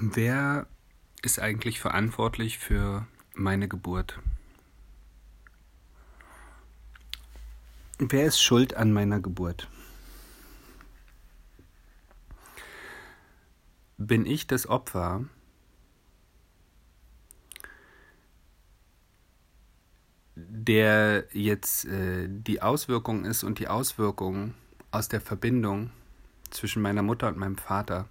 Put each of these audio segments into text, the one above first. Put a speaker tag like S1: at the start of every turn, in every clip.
S1: Wer ist eigentlich verantwortlich für meine Geburt? Wer ist schuld an meiner Geburt? Bin ich das Opfer? der jetzt äh, die Auswirkung ist und die Auswirkungen aus der Verbindung zwischen meiner Mutter und meinem Vater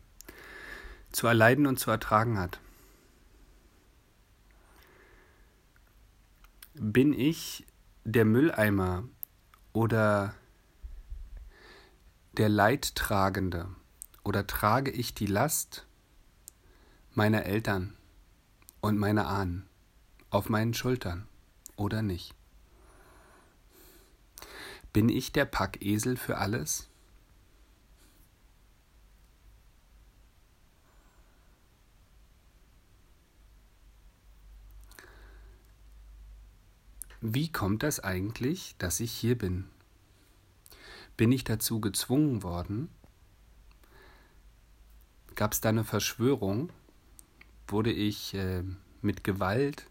S1: zu erleiden und zu ertragen hat. Bin ich der Mülleimer oder der Leidtragende oder trage ich die Last meiner Eltern und meiner Ahnen auf meinen Schultern oder nicht? Bin ich der Packesel für alles? Wie kommt das eigentlich, dass ich hier bin? Bin ich dazu gezwungen worden? Gab es da eine Verschwörung? Wurde ich äh, mit Gewalt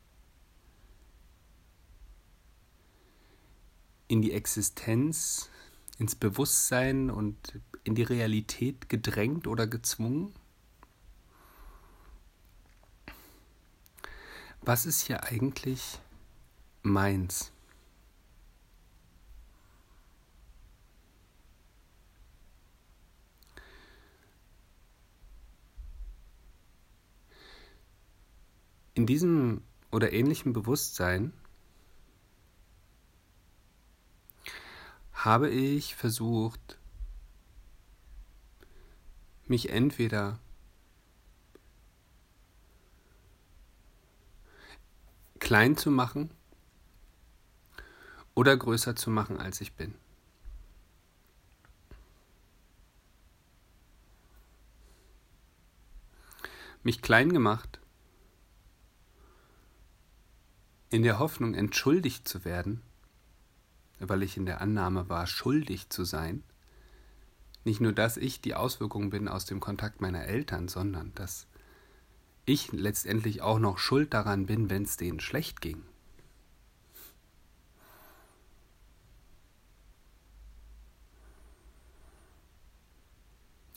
S1: in die Existenz, ins Bewusstsein und in die Realität gedrängt oder gezwungen? Was ist hier eigentlich meins. In diesem oder ähnlichem Bewusstsein habe ich versucht, mich entweder klein zu machen oder größer zu machen, als ich bin. Mich klein gemacht, in der Hoffnung entschuldigt zu werden, weil ich in der Annahme war, schuldig zu sein, nicht nur, dass ich die Auswirkung bin aus dem Kontakt meiner Eltern, sondern dass ich letztendlich auch noch schuld daran bin, wenn es denen schlecht ging.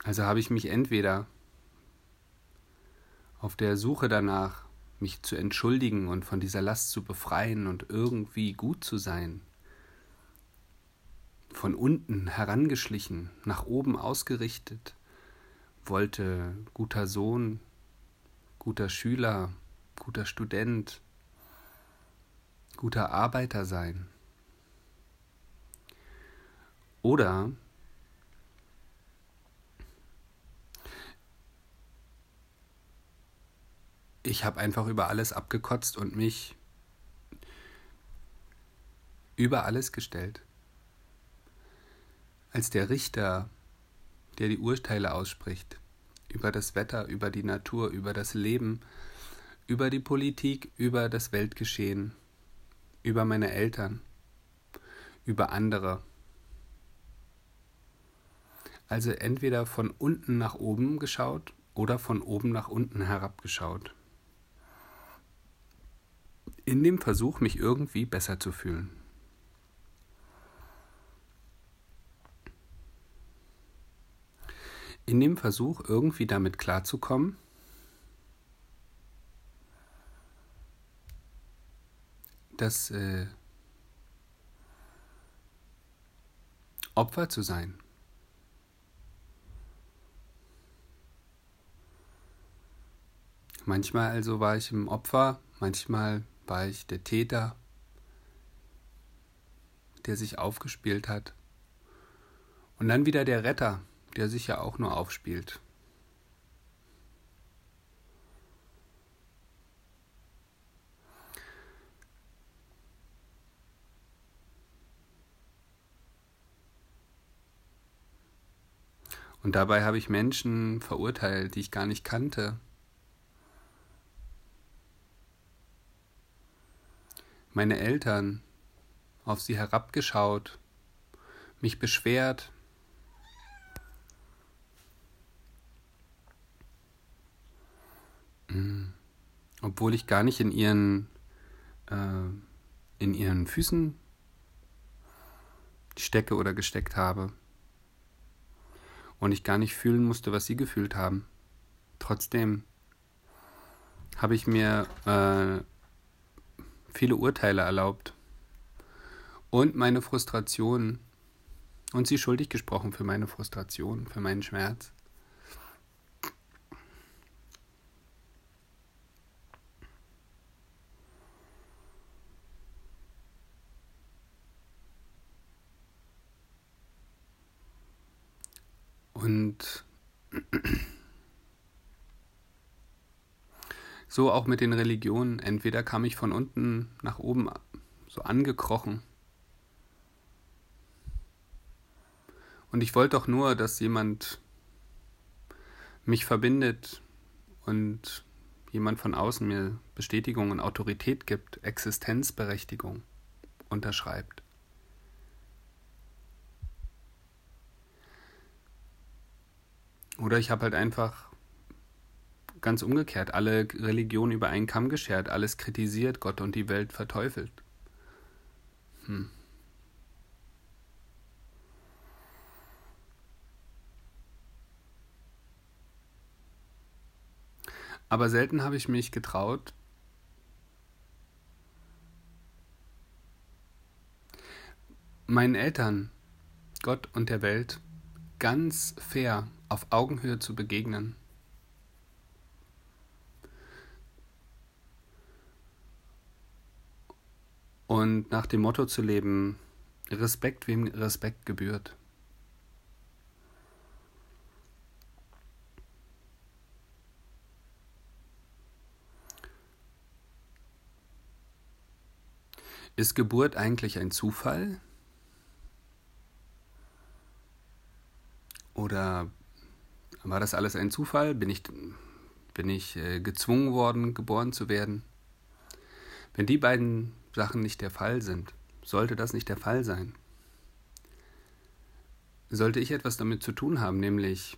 S1: Also habe ich mich entweder auf der Suche danach, mich zu entschuldigen und von dieser Last zu befreien und irgendwie gut zu sein, von unten herangeschlichen, nach oben ausgerichtet, wollte guter Sohn, guter Schüler, guter Student, guter Arbeiter sein. Oder ich habe einfach über alles abgekotzt und mich über alles gestellt. Als der Richter, der die Urteile ausspricht, über das Wetter, über die Natur, über das Leben, über die Politik, über das Weltgeschehen, über meine Eltern, über andere. Also entweder von unten nach oben geschaut oder von oben nach unten herabgeschaut in dem Versuch, mich irgendwie besser zu fühlen. In dem Versuch, irgendwie damit klarzukommen, das äh, Opfer zu sein. Manchmal also war ich im Opfer, manchmal war ich der Täter, der sich aufgespielt hat. Und dann wieder der Retter, der sich ja auch nur aufspielt. Und dabei habe ich Menschen verurteilt, die ich gar nicht kannte, meine Eltern, auf sie herabgeschaut, mich beschwert. obwohl ich gar nicht in ihren, äh, in ihren Füßen stecke oder gesteckt habe. Und ich gar nicht fühlen musste, was sie gefühlt haben. Trotzdem habe ich mir äh, viele Urteile erlaubt und meine Frustration und sie schuldig gesprochen für meine Frustration, für meinen Schmerz. Und so auch mit den Religionen. Entweder kam ich von unten nach oben so angekrochen. Und ich wollte doch nur, dass jemand mich verbindet und jemand von außen mir Bestätigung und Autorität gibt, Existenzberechtigung unterschreibt. Oder ich habe halt einfach ganz umgekehrt alle Religionen über einen Kamm geschert, alles kritisiert, Gott und die Welt verteufelt. Hm. Aber selten habe ich mich getraut, meinen Eltern, Gott und der Welt ganz fair auf Augenhöhe zu begegnen. Und nach dem Motto zu leben, Respekt, wem Respekt gebührt. Ist Geburt eigentlich ein Zufall? Oder war das alles ein Zufall? Bin ich, bin ich äh, gezwungen worden, geboren zu werden? Wenn die beiden Sachen nicht der Fall sind, sollte das nicht der Fall sein. Sollte ich etwas damit zu tun haben, nämlich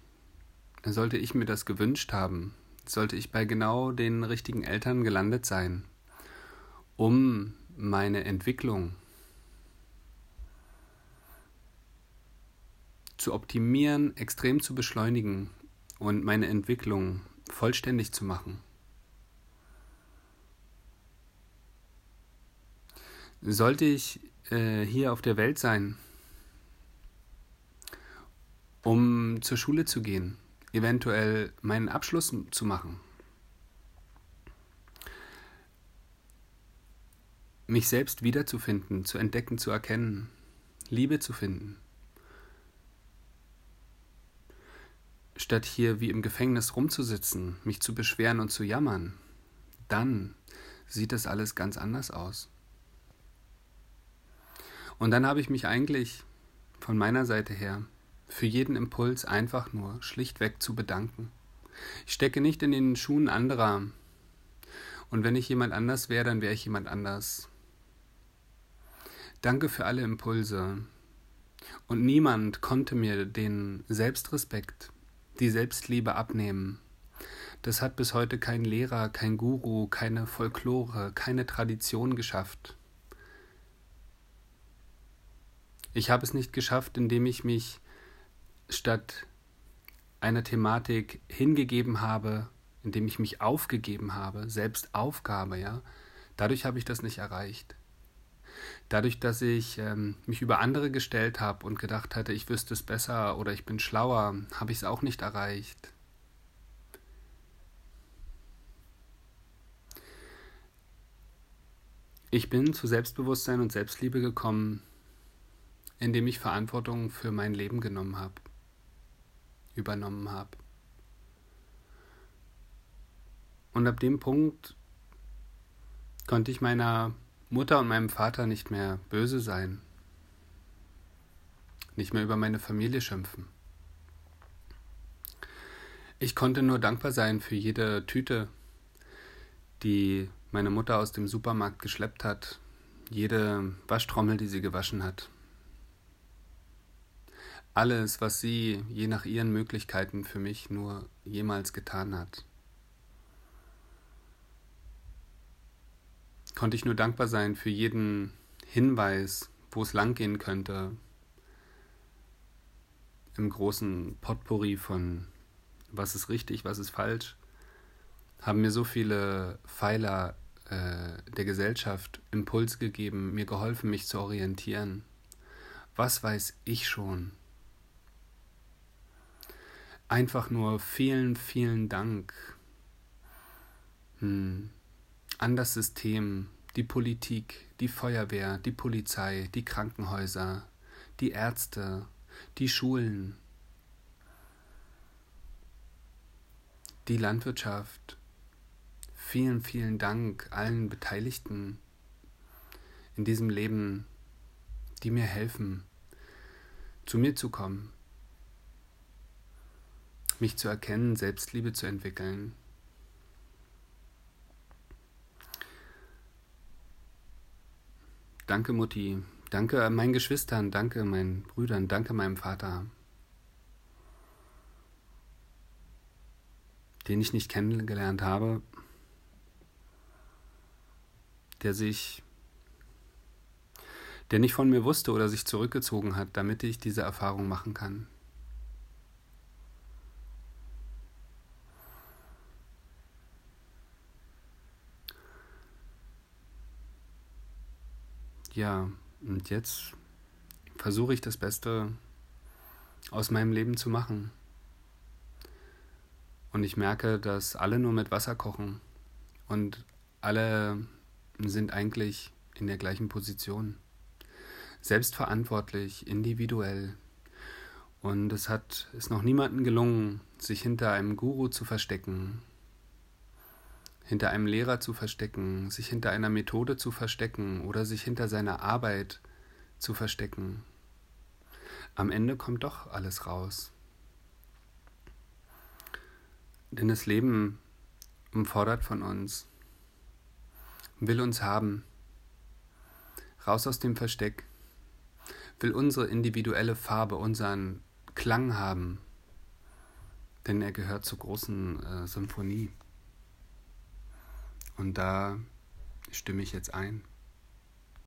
S1: sollte ich mir das gewünscht haben, sollte ich bei genau den richtigen Eltern gelandet sein, um meine Entwicklung zu optimieren, extrem zu beschleunigen und meine Entwicklung vollständig zu machen. Sollte ich äh, hier auf der Welt sein, um zur Schule zu gehen, eventuell meinen Abschluss zu machen, mich selbst wiederzufinden, zu entdecken, zu erkennen, Liebe zu finden, statt hier wie im Gefängnis rumzusitzen, mich zu beschweren und zu jammern, dann sieht das alles ganz anders aus. Und dann habe ich mich eigentlich von meiner Seite her für jeden Impuls einfach nur schlichtweg zu bedanken. Ich stecke nicht in den Schuhen anderer. Und wenn ich jemand anders wäre, dann wäre ich jemand anders. Danke für alle Impulse. Und niemand konnte mir den Selbstrespekt, die Selbstliebe abnehmen. Das hat bis heute kein Lehrer, kein Guru, keine Folklore, keine Tradition geschafft. Ich habe es nicht geschafft, indem ich mich statt einer Thematik hingegeben habe, indem ich mich aufgegeben habe, selbst Aufgabe, ja. Dadurch habe ich das nicht erreicht. Dadurch, dass ich ähm, mich über andere gestellt habe und gedacht hatte, ich wüsste es besser oder ich bin schlauer, habe ich es auch nicht erreicht. Ich bin zu Selbstbewusstsein und Selbstliebe gekommen, indem ich Verantwortung für mein Leben genommen habe, übernommen habe. Und ab dem Punkt konnte ich meiner Mutter und meinem Vater nicht mehr böse sein, nicht mehr über meine Familie schimpfen. Ich konnte nur dankbar sein für jede Tüte, die meine Mutter aus dem Supermarkt geschleppt hat, jede Waschtrommel, die sie gewaschen hat, alles, was sie je nach ihren Möglichkeiten für mich nur jemals getan hat. konnte ich nur dankbar sein für jeden Hinweis, wo es langgehen könnte. Im großen Potpourri von was ist richtig, was ist falsch, haben mir so viele Pfeiler äh, der Gesellschaft Impuls gegeben, mir geholfen, mich zu orientieren. Was weiß ich schon? Einfach nur vielen, vielen Dank hm. an das System, die Politik, die Feuerwehr, die Polizei, die Krankenhäuser, die Ärzte, die Schulen, die Landwirtschaft. Vielen, vielen Dank allen Beteiligten in diesem Leben, die mir helfen, zu mir zu kommen, mich zu erkennen, Selbstliebe zu entwickeln. Danke Mutti, danke meinen Geschwistern, danke meinen Brüdern, danke meinem Vater. den ich nicht kennengelernt habe, der sich, der nicht von mir wusste oder sich zurückgezogen hat, damit ich diese Erfahrung machen kann. Ja, und jetzt versuche ich das Beste aus meinem Leben zu machen. Und ich merke, dass alle nur mit Wasser kochen und alle sind eigentlich in der gleichen Position. Selbstverantwortlich, individuell. Und es hat es noch niemandem gelungen, sich hinter einem Guru zu verstecken, hinter einem Lehrer zu verstecken, sich hinter einer Methode zu verstecken oder sich hinter seiner Arbeit zu verstecken. Am Ende kommt doch alles raus. Denn das Leben umfordert von uns, will uns haben, raus aus dem Versteck, will unsere individuelle Farbe, unseren Klang haben, denn er gehört zur großen äh, Symphonie. Und da stimme ich jetzt ein.